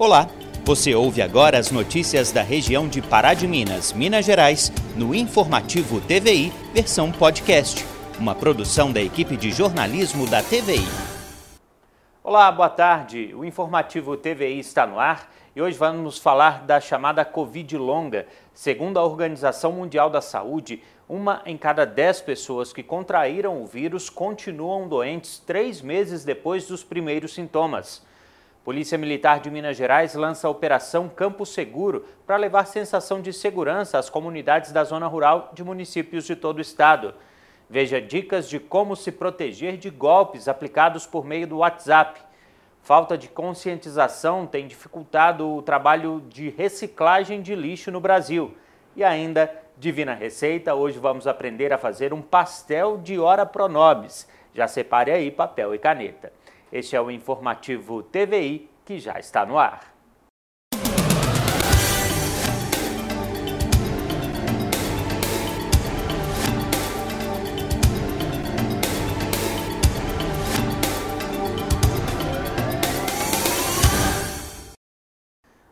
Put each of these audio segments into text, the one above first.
Olá, você ouve agora as notícias da região de Pará de Minas, Minas Gerais, no Informativo TVI, versão podcast, uma produção da equipe de jornalismo da TVI. Olá, boa tarde. O Informativo TVI está no ar e hoje vamos falar da chamada Covid longa. Segundo a Organização Mundial da Saúde, uma em cada dez pessoas que contraíram o vírus continuam doentes três meses depois dos primeiros sintomas. Polícia Militar de Minas Gerais lança a Operação Campo Seguro para levar sensação de segurança às comunidades da zona rural de municípios de todo o estado. Veja dicas de como se proteger de golpes aplicados por meio do WhatsApp. Falta de conscientização tem dificultado o trabalho de reciclagem de lixo no Brasil. E ainda, divina receita, hoje vamos aprender a fazer um pastel de hora pronobis. Já separe aí papel e caneta. Este é o informativo TVI que já está no ar.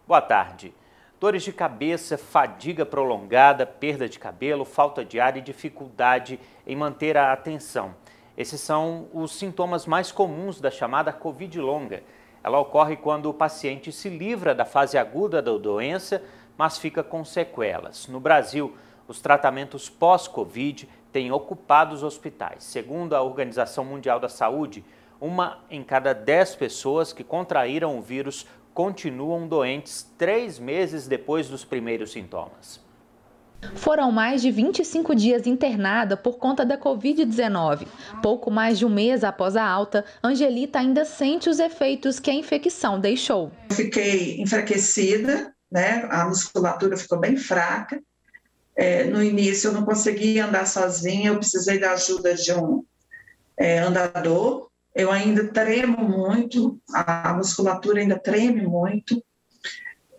Boa tarde. Dores de cabeça, fadiga prolongada, perda de cabelo, falta de ar e dificuldade em manter a atenção. Esses são os sintomas mais comuns da chamada Covid longa. Ela ocorre quando o paciente se livra da fase aguda da doença, mas fica com sequelas. No Brasil, os tratamentos pós-Covid têm ocupado os hospitais. Segundo a Organização Mundial da Saúde, uma em cada dez pessoas que contraíram o vírus continuam doentes três meses depois dos primeiros sintomas. Foram mais de 25 dias internada por conta da Covid-19. Pouco mais de um mês após a alta, Angelita ainda sente os efeitos que a infecção deixou. Fiquei enfraquecida, né? a musculatura ficou bem fraca. É, no início eu não conseguia andar sozinha, eu precisei da ajuda de um é, andador. Eu ainda tremo muito, a musculatura ainda treme muito.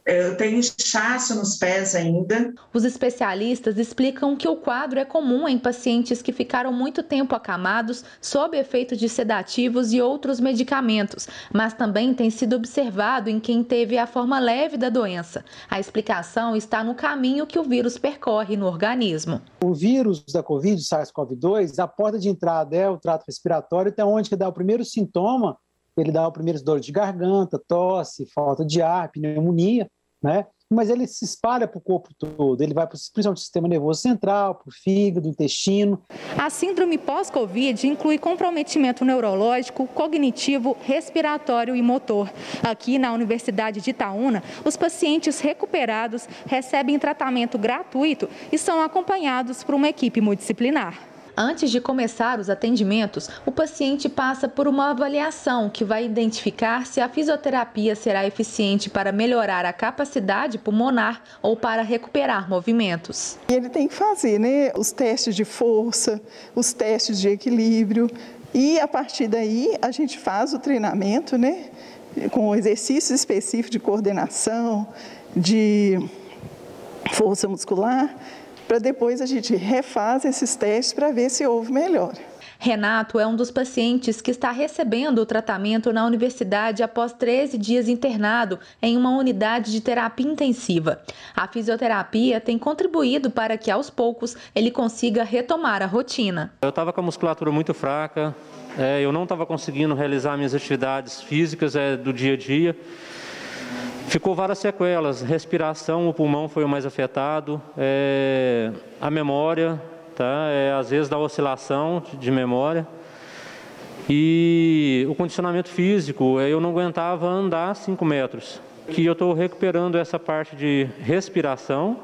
Eu tenho inchaço nos pés ainda. Os especialistas explicam que o quadro é comum em pacientes que ficaram muito tempo acamados sob efeito de sedativos e outros medicamentos, mas também tem sido observado em quem teve a forma leve da doença. A explicação está no caminho que o vírus percorre no organismo. O vírus da Covid, SARS-CoV-2, a porta de entrada é o trato respiratório, até onde que dá o primeiro sintoma ele dá o primeiro dor de garganta, tosse, falta de ar, pneumonia né? Mas ele se espalha para o corpo todo, ele vai para o sistema nervoso central, para o fígado, intestino. A síndrome pós-Covid inclui comprometimento neurológico, cognitivo, respiratório e motor. Aqui na Universidade de Itaúna, os pacientes recuperados recebem tratamento gratuito e são acompanhados por uma equipe multidisciplinar. Antes de começar os atendimentos, o paciente passa por uma avaliação que vai identificar se a fisioterapia será eficiente para melhorar a capacidade pulmonar ou para recuperar movimentos. Ele tem que fazer né, os testes de força, os testes de equilíbrio e a partir daí a gente faz o treinamento né, com exercícios específicos de coordenação, de força muscular para depois a gente refaz esses testes para ver se houve melhora. Renato é um dos pacientes que está recebendo o tratamento na universidade após 13 dias internado em uma unidade de terapia intensiva. A fisioterapia tem contribuído para que, aos poucos, ele consiga retomar a rotina. Eu estava com a musculatura muito fraca, é, eu não estava conseguindo realizar minhas atividades físicas é, do dia a dia. Ficou várias sequelas, respiração, o pulmão foi o mais afetado, é, a memória, tá? É, às vezes dá oscilação de memória. E o condicionamento físico, é, eu não aguentava andar 5 metros. Que eu estou recuperando essa parte de respiração,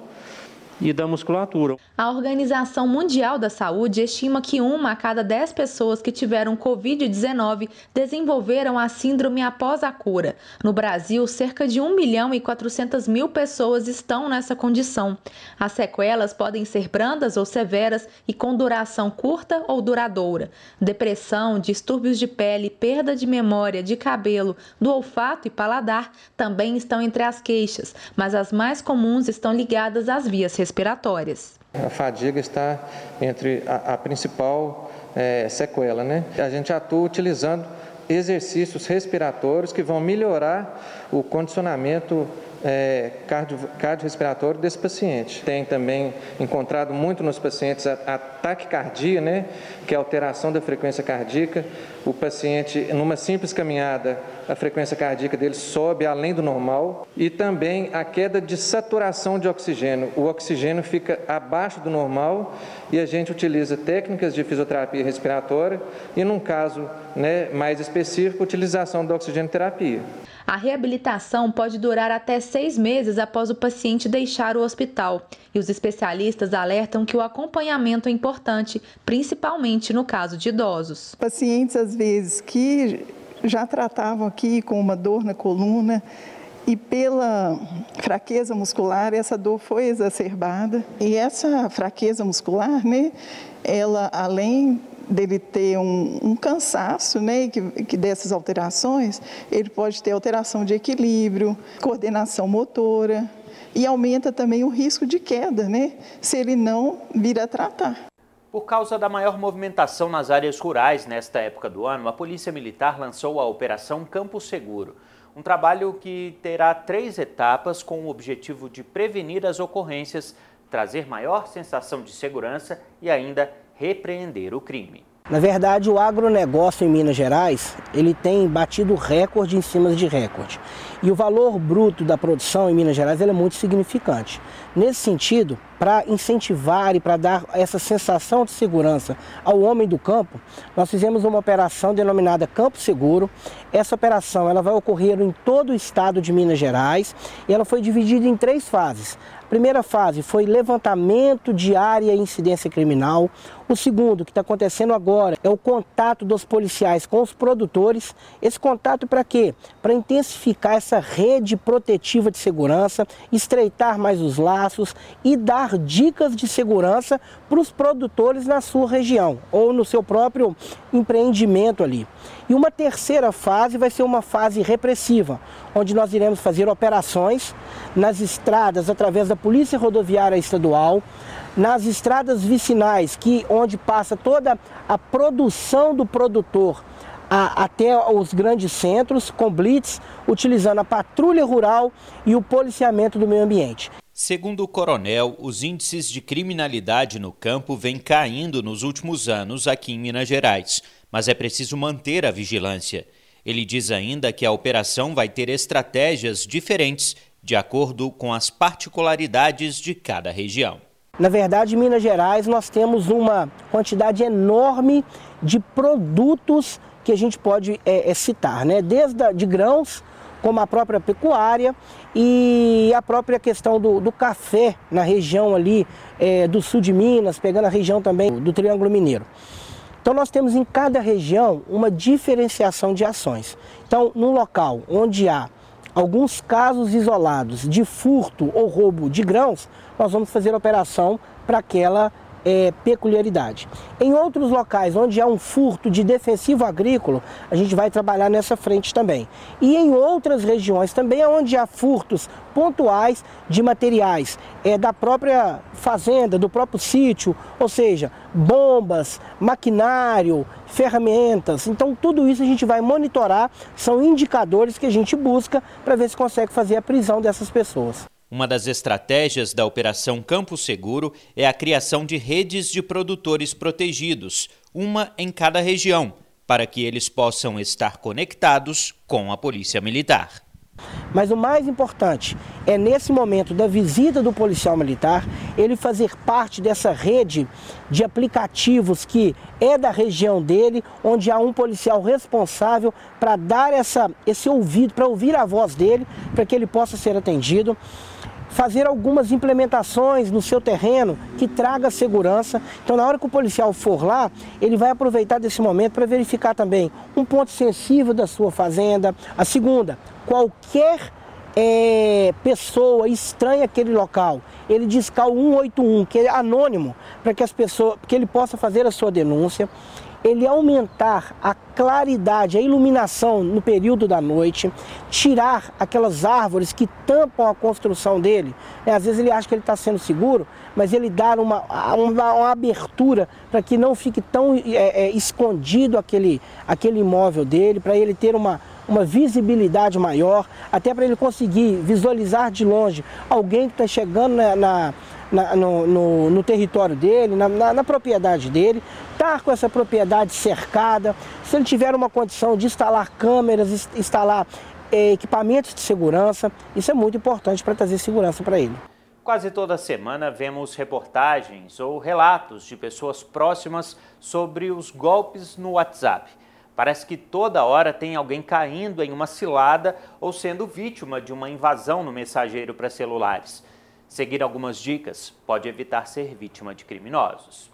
e da musculatura. A Organização Mundial da Saúde estima que uma a cada dez pessoas que tiveram Covid-19 desenvolveram a síndrome após a cura. No Brasil, cerca de 1 milhão e 400 mil pessoas estão nessa condição. As sequelas podem ser brandas ou severas e com duração curta ou duradoura. Depressão, distúrbios de pele, perda de memória, de cabelo, do olfato e paladar também estão entre as queixas, mas as mais comuns estão ligadas às vias respiratórias. A fadiga está entre a, a principal é, sequela, né? A gente atua utilizando exercícios respiratórios que vão melhorar o condicionamento é, cardio, cardiorrespiratório desse paciente. Tem também encontrado muito nos pacientes a, a taquicardia, né, que é a alteração da frequência cardíaca. O paciente, numa simples caminhada, a frequência cardíaca dele sobe além do normal e também a queda de saturação de oxigênio. O oxigênio fica abaixo do normal e a gente utiliza técnicas de fisioterapia respiratória e, num caso né, mais específico, utilização da oxigenoterapia. A reabilitação pode durar até seis meses após o paciente deixar o hospital. E os especialistas alertam que o acompanhamento é importante, principalmente no caso de idosos. Pacientes, às vezes, que já tratavam aqui com uma dor na coluna, e pela fraqueza muscular, essa dor foi exacerbada. E essa fraqueza muscular, né, ela além dele ter um, um cansaço, né, que, que dessas alterações, ele pode ter alteração de equilíbrio, coordenação motora e aumenta também o risco de queda, né, se ele não vir a tratar. Por causa da maior movimentação nas áreas rurais nesta época do ano, a Polícia Militar lançou a Operação Campo Seguro. Um trabalho que terá três etapas com o objetivo de prevenir as ocorrências, trazer maior sensação de segurança e ainda repreender o crime. Na verdade, o agronegócio em Minas Gerais, ele tem batido recorde em cima de recorde. E o valor bruto da produção em Minas Gerais é muito significante. Nesse sentido, para incentivar e para dar essa sensação de segurança ao homem do campo, nós fizemos uma operação denominada Campo Seguro. Essa operação ela vai ocorrer em todo o estado de Minas Gerais e ela foi dividida em três fases. A primeira fase foi levantamento de área e incidência criminal. O segundo, que está acontecendo agora, é o contato dos policiais com os produtores. Esse contato para quê? Para intensificar essa rede protetiva de segurança, estreitar mais os laços e dar dicas de segurança para os produtores na sua região ou no seu próprio empreendimento ali. E uma terceira fase vai ser uma fase repressiva, onde nós iremos fazer operações nas estradas através da Polícia Rodoviária Estadual, nas estradas vicinais, que onde passa toda a produção do produtor a, até os grandes centros, com blitz, utilizando a patrulha rural e o policiamento do meio ambiente. Segundo o coronel, os índices de criminalidade no campo vêm caindo nos últimos anos aqui em Minas Gerais, mas é preciso manter a vigilância. Ele diz ainda que a operação vai ter estratégias diferentes de acordo com as particularidades de cada região. Na verdade, em Minas Gerais, nós temos uma quantidade enorme de produtos que a gente pode é, é, citar, né? desde a, de grãos como a própria pecuária e a própria questão do, do café na região ali é, do sul de Minas, pegando a região também do Triângulo Mineiro. Então nós temos em cada região uma diferenciação de ações. Então, no local onde há alguns casos isolados de furto ou roubo de grãos, nós vamos fazer operação para aquela é, peculiaridade. Em outros locais onde há um furto de defensivo agrícola, a gente vai trabalhar nessa frente também. E em outras regiões também onde há furtos pontuais de materiais é, da própria fazenda, do próprio sítio, ou seja, bombas, maquinário, ferramentas. Então tudo isso a gente vai monitorar, são indicadores que a gente busca para ver se consegue fazer a prisão dessas pessoas. Uma das estratégias da Operação Campo Seguro é a criação de redes de produtores protegidos, uma em cada região, para que eles possam estar conectados com a Polícia Militar. Mas o mais importante é nesse momento da visita do policial militar, ele fazer parte dessa rede de aplicativos que é da região dele, onde há um policial responsável para dar essa, esse ouvido, para ouvir a voz dele, para que ele possa ser atendido fazer algumas implementações no seu terreno que traga segurança. Então, na hora que o policial for lá, ele vai aproveitar desse momento para verificar também um ponto sensível da sua fazenda. A segunda, qualquer é, pessoa estranha aquele local, ele discar o 181, que é anônimo, para que as pessoas, que ele possa fazer a sua denúncia. Ele aumentar a claridade, a iluminação no período da noite, tirar aquelas árvores que tampam a construção dele. É, às vezes ele acha que ele está sendo seguro, mas ele dá uma, uma, uma abertura para que não fique tão é, é, escondido aquele, aquele imóvel dele, para ele ter uma, uma visibilidade maior, até para ele conseguir visualizar de longe alguém que está chegando na, na na, no, no, no, território dele, na, na, na propriedade dele, estar com essa propriedade cercada, se ele tiver uma condição de instalar câmeras, instalar é, equipamentos de segurança, isso é muito importante para trazer segurança para ele. Quase toda semana vemos reportagens ou relatos de pessoas próximas sobre os golpes no WhatsApp. Parece que toda hora tem alguém caindo em uma cilada ou sendo vítima de uma invasão no mensageiro para celulares. Seguir algumas dicas pode evitar ser vítima de criminosos.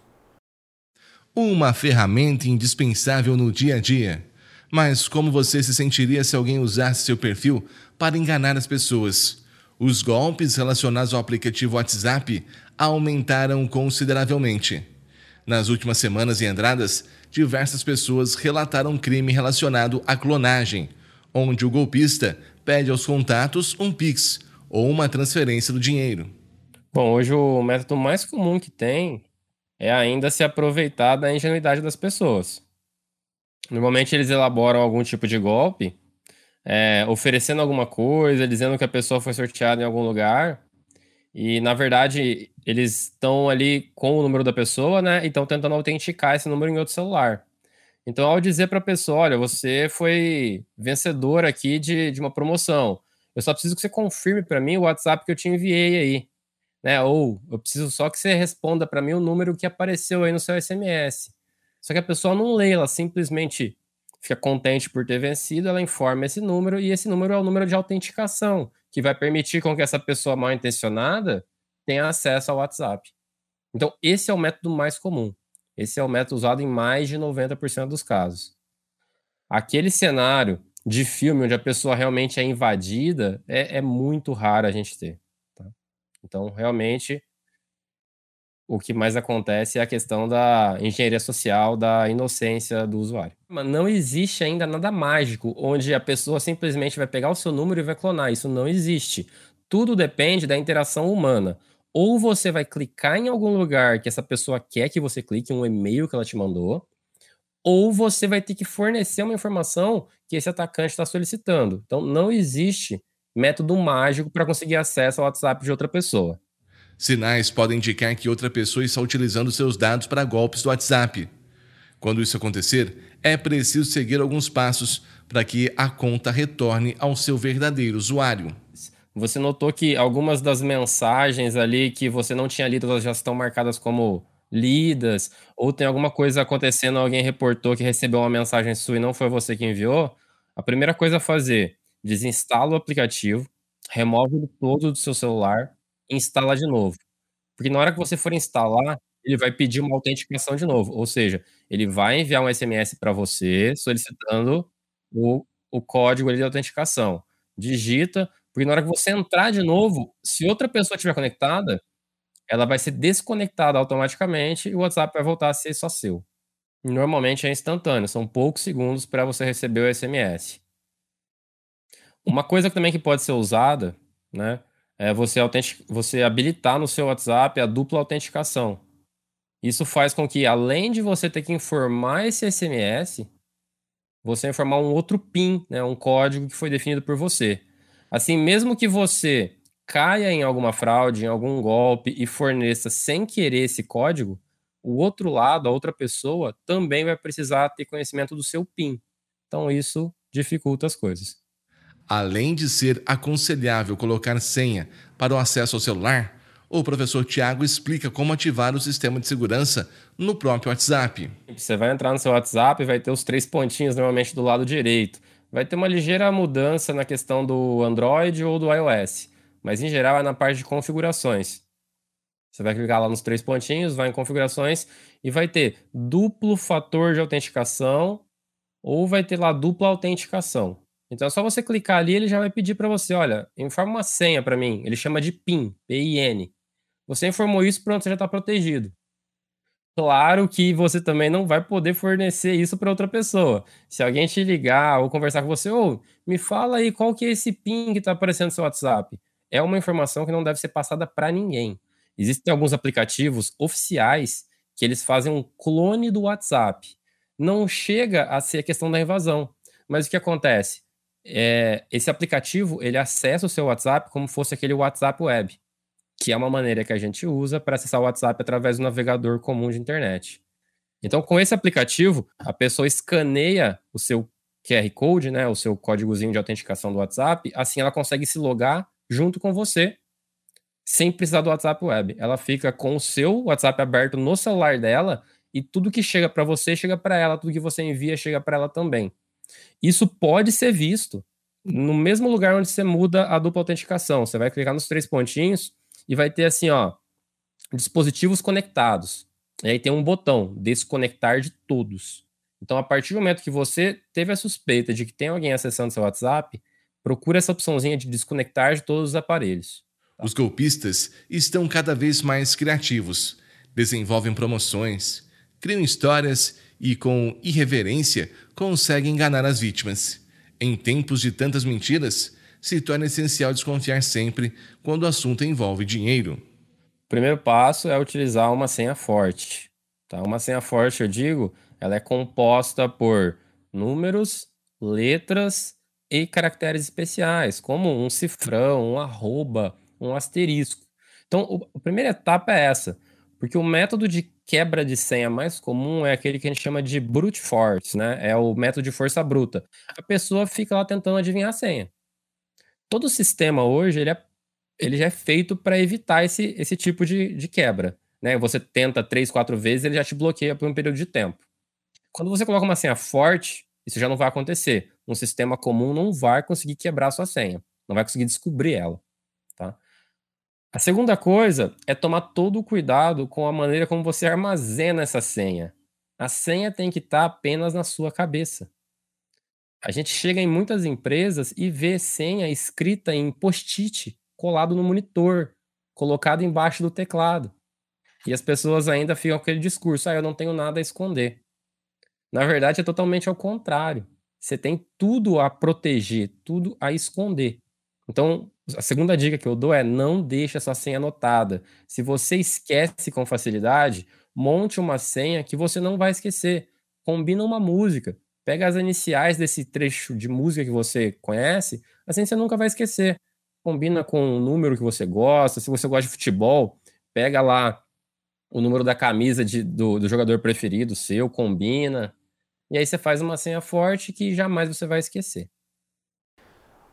Uma ferramenta indispensável no dia a dia. Mas como você se sentiria se alguém usasse seu perfil para enganar as pessoas? Os golpes relacionados ao aplicativo WhatsApp aumentaram consideravelmente. Nas últimas semanas e entradas, diversas pessoas relataram crime relacionado à clonagem, onde o golpista pede aos contatos um Pix ou uma transferência do dinheiro. Bom, hoje o método mais comum que tem é ainda se aproveitar da ingenuidade das pessoas. Normalmente eles elaboram algum tipo de golpe, é, oferecendo alguma coisa, dizendo que a pessoa foi sorteada em algum lugar, e na verdade eles estão ali com o número da pessoa, né? E estão tentando autenticar esse número em outro celular. Então, ao dizer para a pessoa, olha, você foi vencedor aqui de, de uma promoção, eu só preciso que você confirme para mim o WhatsApp que eu te enviei aí, né? Ou eu preciso só que você responda para mim o número que apareceu aí no seu SMS. Só que a pessoa não lê, ela simplesmente fica contente por ter vencido, ela informa esse número e esse número é o número de autenticação, que vai permitir com que essa pessoa mal intencionada tenha acesso ao WhatsApp. Então, esse é o método mais comum. Esse é o método usado em mais de 90% dos casos. Aquele cenário de filme onde a pessoa realmente é invadida, é, é muito raro a gente ter. Tá? Então, realmente, o que mais acontece é a questão da engenharia social, da inocência do usuário. Mas não existe ainda nada mágico onde a pessoa simplesmente vai pegar o seu número e vai clonar. Isso não existe. Tudo depende da interação humana. Ou você vai clicar em algum lugar que essa pessoa quer que você clique, um e-mail que ela te mandou, ou você vai ter que fornecer uma informação que esse atacante está solicitando. Então, não existe método mágico para conseguir acesso ao WhatsApp de outra pessoa. Sinais podem indicar que outra pessoa está utilizando seus dados para golpes do WhatsApp. Quando isso acontecer, é preciso seguir alguns passos para que a conta retorne ao seu verdadeiro usuário. Você notou que algumas das mensagens ali que você não tinha lido, elas já estão marcadas como lidas, ou tem alguma coisa acontecendo, alguém reportou que recebeu uma mensagem sua e não foi você que enviou, a primeira coisa a fazer, desinstala o aplicativo, remove ele todo do seu celular e instala de novo. Porque na hora que você for instalar, ele vai pedir uma autenticação de novo, ou seja, ele vai enviar um SMS para você solicitando o, o código de autenticação. Digita, porque na hora que você entrar de novo, se outra pessoa estiver conectada, ela vai ser desconectada automaticamente e o WhatsApp vai voltar a ser só seu. Normalmente é instantâneo, são poucos segundos para você receber o SMS. Uma coisa também que pode ser usada, né, é você, você habilitar no seu WhatsApp a dupla autenticação. Isso faz com que, além de você ter que informar esse SMS, você informar um outro PIN, né, um código que foi definido por você. Assim, mesmo que você caia em alguma fraude, em algum golpe e forneça sem querer esse código, o outro lado, a outra pessoa, também vai precisar ter conhecimento do seu PIN. Então isso dificulta as coisas. Além de ser aconselhável colocar senha para o acesso ao celular, o professor Tiago explica como ativar o sistema de segurança no próprio WhatsApp. Você vai entrar no seu WhatsApp e vai ter os três pontinhos normalmente do lado direito. Vai ter uma ligeira mudança na questão do Android ou do iOS mas em geral é na parte de configurações. Você vai clicar lá nos três pontinhos, vai em configurações e vai ter duplo fator de autenticação ou vai ter lá dupla autenticação. Então é só você clicar ali, ele já vai pedir para você, olha, informa uma senha para mim. Ele chama de PIN, P-I-N. Você informou isso, pronto, você já está protegido. Claro que você também não vai poder fornecer isso para outra pessoa. Se alguém te ligar ou conversar com você, ou oh, me fala aí qual que é esse ping que está aparecendo no seu WhatsApp. É uma informação que não deve ser passada para ninguém. Existem alguns aplicativos oficiais que eles fazem um clone do WhatsApp. Não chega a ser a questão da invasão, mas o que acontece? É, esse aplicativo ele acessa o seu WhatsApp como fosse aquele WhatsApp web que é uma maneira que a gente usa para acessar o WhatsApp através do navegador comum de internet. Então, com esse aplicativo, a pessoa escaneia o seu QR Code, né, o seu códigozinho de autenticação do WhatsApp, assim ela consegue se logar junto com você, sem precisar do WhatsApp Web. Ela fica com o seu WhatsApp aberto no celular dela e tudo que chega para você chega para ela, tudo que você envia chega para ela também. Isso pode ser visto no mesmo lugar onde você muda a dupla autenticação. Você vai clicar nos três pontinhos e vai ter assim, ó, dispositivos conectados. E aí tem um botão, desconectar de todos. Então, a partir do momento que você teve a suspeita de que tem alguém acessando seu WhatsApp, procura essa opçãozinha de desconectar de todos os aparelhos. Tá? Os golpistas estão cada vez mais criativos, desenvolvem promoções, criam histórias e, com irreverência, conseguem enganar as vítimas. Em tempos de tantas mentiras, se torna essencial desconfiar sempre quando o assunto envolve dinheiro. O primeiro passo é utilizar uma senha forte. Tá? Uma senha forte, eu digo, ela é composta por números, letras e caracteres especiais, como um cifrão, um arroba, um asterisco. Então, a primeira etapa é essa, porque o método de quebra de senha mais comum é aquele que a gente chama de brute force, né? É o método de força bruta. A pessoa fica lá tentando adivinhar a senha todo o sistema hoje ele, é, ele já é feito para evitar esse, esse tipo de, de quebra. Né? Você tenta três, quatro vezes, ele já te bloqueia por um período de tempo. Quando você coloca uma senha forte, isso já não vai acontecer. Um sistema comum não vai conseguir quebrar sua senha, não vai conseguir descobrir ela. Tá? A segunda coisa é tomar todo o cuidado com a maneira como você armazena essa senha. A senha tem que estar tá apenas na sua cabeça. A gente chega em muitas empresas e vê senha escrita em post-it, colado no monitor, colocado embaixo do teclado. E as pessoas ainda ficam com aquele discurso: ah, eu não tenho nada a esconder. Na verdade, é totalmente ao contrário. Você tem tudo a proteger, tudo a esconder. Então, a segunda dica que eu dou é não deixe essa senha anotada. Se você esquece com facilidade, monte uma senha que você não vai esquecer. Combina uma música. Pega as iniciais desse trecho de música que você conhece, assim você nunca vai esquecer. Combina com o número que você gosta. Se você gosta de futebol, pega lá o número da camisa de, do, do jogador preferido seu, combina. E aí você faz uma senha forte que jamais você vai esquecer.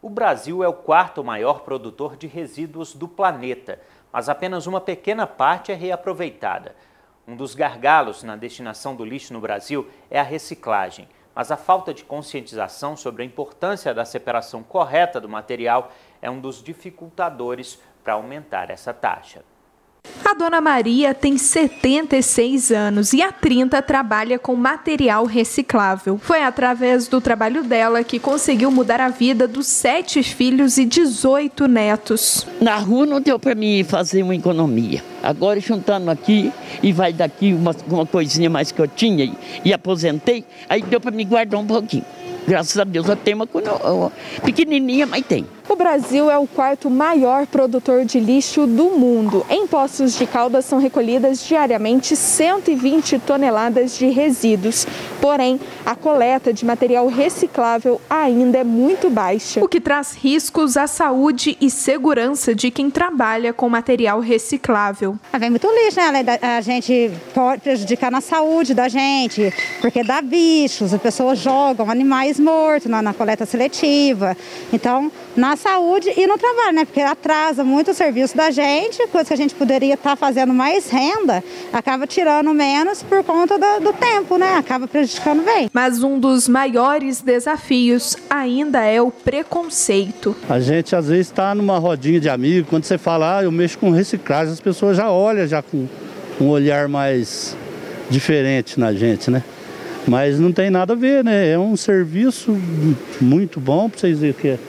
O Brasil é o quarto maior produtor de resíduos do planeta, mas apenas uma pequena parte é reaproveitada. Um dos gargalos na destinação do lixo no Brasil é a reciclagem mas a falta de conscientização sobre a importância da separação correta do material é um dos dificultadores para aumentar essa taxa. A dona Maria tem 76 anos e há 30 trabalha com material reciclável. Foi através do trabalho dela que conseguiu mudar a vida dos sete filhos e 18 netos. Na rua não deu para mim fazer uma economia. Agora juntando aqui e vai daqui uma, uma coisinha mais que eu tinha e, e aposentei, aí deu para me guardar um pouquinho. Graças a Deus eu tenho uma pequenininha, mas tem. O Brasil é o quarto maior produtor de lixo do mundo. Em Poços de Caldas são recolhidas diariamente 120 toneladas de resíduos. Porém, a coleta de material reciclável ainda é muito baixa, o que traz riscos à saúde e segurança de quem trabalha com material reciclável. Ah, vem muito lixo, né? A gente pode prejudicar na saúde da gente, porque dá bichos, as pessoas jogam animais mortos na, na coleta seletiva. Então, na saúde e no trabalho, né? Porque atrasa muito o serviço da gente, coisa que a gente poderia estar tá fazendo mais renda, acaba tirando menos por conta do, do tempo, né? Acaba prejudicando bem. Mas um dos maiores desafios ainda é o preconceito. A gente às vezes está numa rodinha de amigos, quando você fala, ah, eu mexo com reciclagem, as pessoas já olham já com um olhar mais diferente na gente, né? Mas não tem nada a ver, né? É um serviço muito bom para vocês verem que é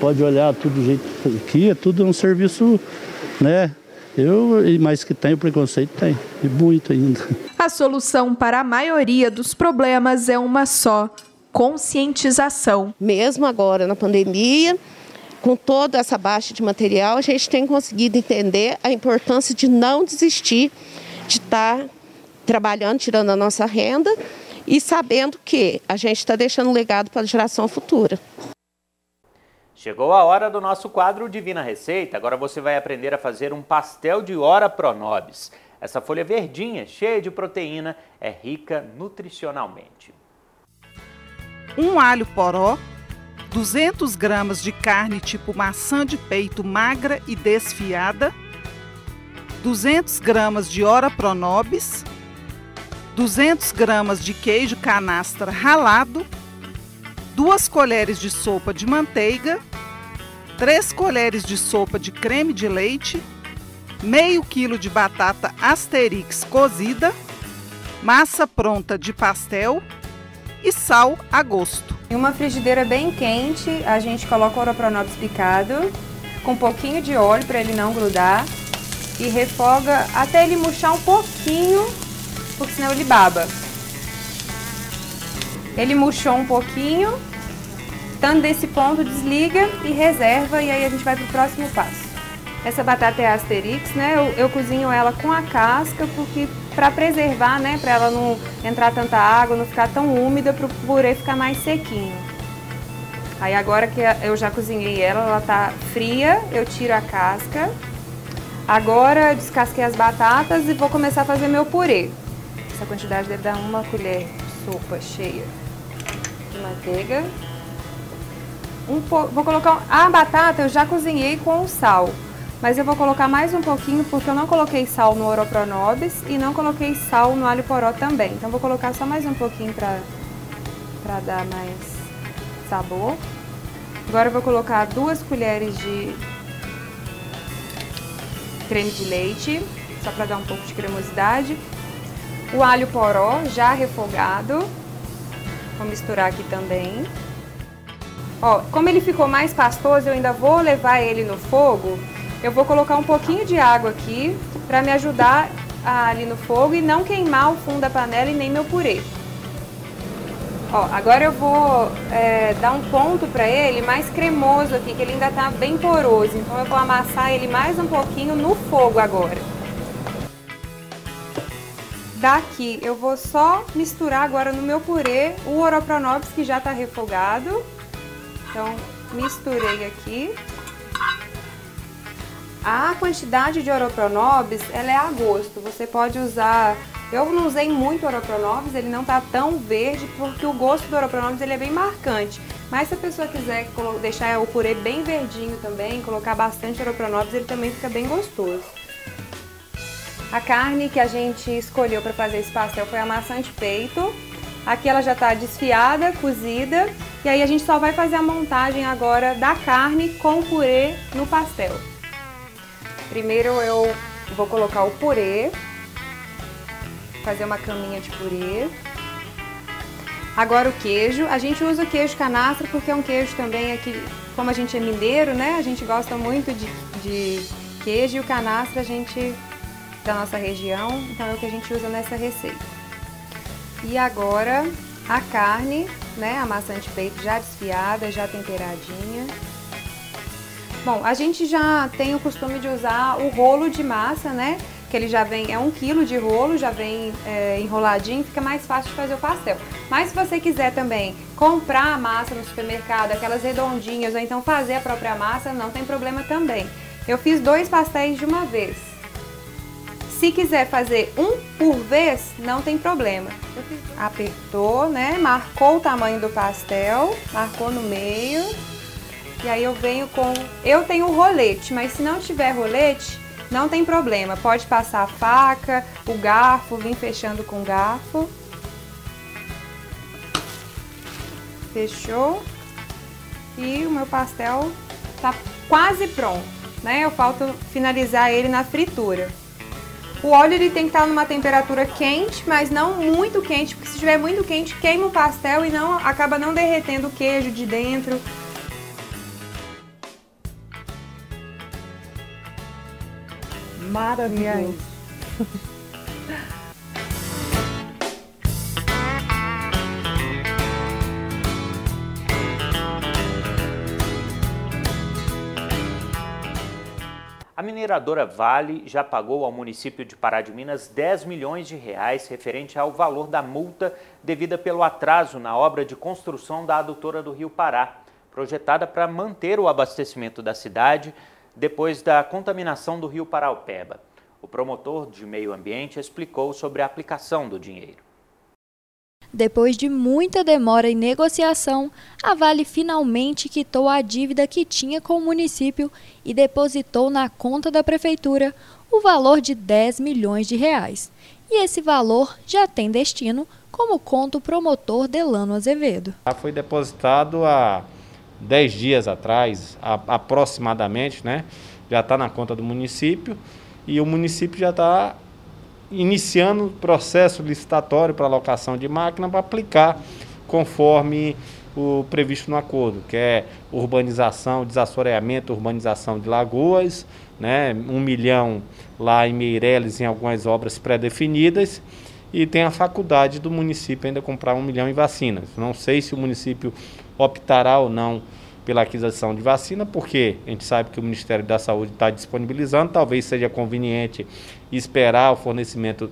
pode olhar tudo do jeito aqui, é tudo um serviço, né? Eu, mas que tem preconceito, tem, e muito ainda. A solução para a maioria dos problemas é uma só: conscientização. Mesmo agora na pandemia, com toda essa baixa de material, a gente tem conseguido entender a importância de não desistir de estar trabalhando, tirando a nossa renda e sabendo que a gente está deixando um legado para a geração futura. Chegou a hora do nosso quadro Divina Receita. Agora você vai aprender a fazer um pastel de ora pronobis. Essa folha verdinha, cheia de proteína, é rica nutricionalmente. Um alho poró, 200 gramas de carne tipo maçã de peito magra e desfiada, 200 gramas de ora pronobis, 200 gramas de queijo canastra ralado, 2 colheres de sopa de manteiga, 3 colheres de sopa de creme de leite, meio quilo de batata asterix cozida, massa pronta de pastel e sal a gosto. Em uma frigideira bem quente, a gente coloca o oropronobis picado, com um pouquinho de óleo para ele não grudar e refoga até ele murchar um pouquinho, porque senão ele baba. Ele murchou um pouquinho, estando desse ponto, desliga e reserva e aí a gente vai para o próximo passo. Essa batata é Asterix, né? Eu, eu cozinho ela com a casca porque para preservar, né? Para ela não entrar tanta água, não ficar tão úmida, para o purê ficar mais sequinho. Aí agora que eu já cozinhei ela, ela tá fria, eu tiro a casca. Agora descasquei as batatas e vou começar a fazer meu purê. Essa quantidade deve dar uma colher de sopa cheia de manteiga. Um vou colocar a batata eu já cozinhei com o sal. Mas eu vou colocar mais um pouquinho porque eu não coloquei sal no oropronobis e não coloquei sal no alho poró também. Então vou colocar só mais um pouquinho para para dar mais sabor. Agora eu vou colocar duas colheres de creme de leite, só para dar um pouco de cremosidade. O alho poró já refogado. Vou misturar aqui também. Ó, como ele ficou mais pastoso, eu ainda vou levar ele no fogo eu vou colocar um pouquinho de água aqui para me ajudar ali no fogo e não queimar o fundo da panela e nem meu purê. Ó, agora eu vou é, dar um ponto para ele mais cremoso aqui, que ele ainda tá bem poroso. Então eu vou amassar ele mais um pouquinho no fogo agora. Daqui eu vou só misturar agora no meu purê o oropronobis que já tá refogado. Então misturei aqui. A quantidade de oropronobis, ela é a gosto. Você pode usar... Eu não usei muito oropronobis, ele não tá tão verde, porque o gosto do oropronobis ele é bem marcante. Mas se a pessoa quiser deixar o purê bem verdinho também, colocar bastante oropronobis, ele também fica bem gostoso. A carne que a gente escolheu para fazer esse pastel foi a maçã de peito. Aqui ela já está desfiada, cozida. E aí a gente só vai fazer a montagem agora da carne com o purê no pastel. Primeiro eu vou colocar o purê, fazer uma caminha de purê. Agora o queijo, a gente usa o queijo canastra porque é um queijo também aqui, como a gente é mineiro, né? A gente gosta muito de, de queijo e o canastra a gente, da nossa região, então é o que a gente usa nessa receita. E agora a carne, né? A maçã de peito já desfiada, já temperadinha. Bom, a gente já tem o costume de usar o rolo de massa, né? Que ele já vem, é um quilo de rolo, já vem é, enroladinho, fica mais fácil de fazer o pastel. Mas se você quiser também comprar a massa no supermercado, aquelas redondinhas, ou então fazer a própria massa, não tem problema também. Eu fiz dois pastéis de uma vez. Se quiser fazer um por vez, não tem problema. Apertou, né? Marcou o tamanho do pastel, marcou no meio e aí eu venho com... Eu tenho rolete, mas se não tiver rolete, não tem problema. Pode passar a faca, o garfo, vir fechando com garfo. Fechou. E o meu pastel tá quase pronto, né? Eu falta finalizar ele na fritura. O óleo ele tem que estar numa temperatura quente, mas não muito quente, porque se estiver muito quente queima o pastel e não acaba não derretendo o queijo de dentro. Maravilhoso. Mineradora Vale já pagou ao município de Pará de Minas 10 milhões de reais referente ao valor da multa devida pelo atraso na obra de construção da adutora do Rio Pará, projetada para manter o abastecimento da cidade depois da contaminação do Rio Paraupeba. O promotor de meio ambiente explicou sobre a aplicação do dinheiro. Depois de muita demora e negociação, a Vale finalmente quitou a dívida que tinha com o município e depositou na conta da prefeitura o valor de 10 milhões de reais. E esse valor já tem destino, como conta o promotor Delano Azevedo. Foi depositado há 10 dias atrás, aproximadamente, né? Já está na conta do município e o município já está iniciando o processo licitatório para alocação de máquina para aplicar conforme o previsto no acordo, que é urbanização, desassoreamento, urbanização de lagoas, né, um milhão lá em Meireles em algumas obras pré-definidas e tem a faculdade do município ainda comprar um milhão em vacinas. Não sei se o município optará ou não pela aquisição de vacina, porque a gente sabe que o Ministério da Saúde está disponibilizando, talvez seja conveniente esperar o fornecimento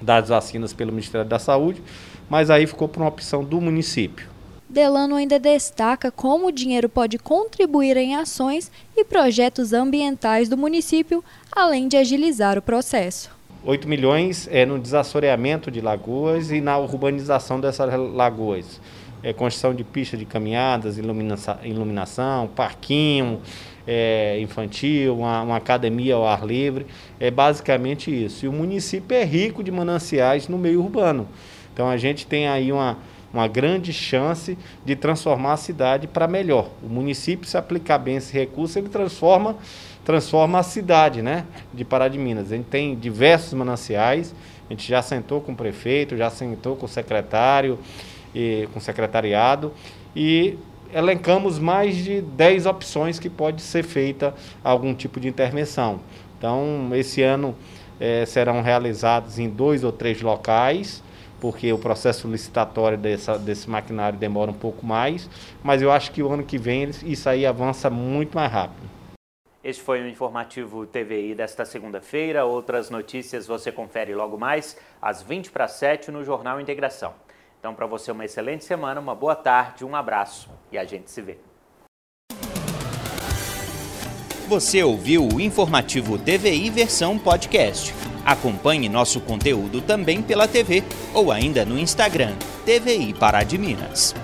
das vacinas pelo Ministério da Saúde, mas aí ficou por uma opção do município. Delano ainda destaca como o dinheiro pode contribuir em ações e projetos ambientais do município, além de agilizar o processo. 8 milhões é no desassoreamento de lagoas e na urbanização dessas lagoas é, construção de pista de caminhadas, iluminação, iluminação parquinho é, infantil, uma, uma, academia ao ar livre. É basicamente isso. E o município é rico de mananciais no meio urbano. Então a gente tem aí uma, uma grande chance de transformar a cidade para melhor. O município, se aplicar bem esse recurso, ele transforma, transforma a cidade né, de Pará de Minas. A gente tem diversos mananciais, a gente já sentou com o prefeito, já sentou com o secretário, e, com secretariado e elencamos mais de 10 opções que pode ser feita algum tipo de intervenção. Então, esse ano é, serão realizados em dois ou três locais, porque o processo licitatório dessa, desse maquinário demora um pouco mais, mas eu acho que o ano que vem isso aí avança muito mais rápido. Este foi o informativo TVI desta segunda-feira. Outras notícias você confere logo mais às 20 para 7 no Jornal Integração. Então, para você, uma excelente semana, uma boa tarde, um abraço e a gente se vê. Você ouviu o informativo TVI versão podcast. Acompanhe nosso conteúdo também pela TV ou ainda no Instagram TVI Pará de Minas.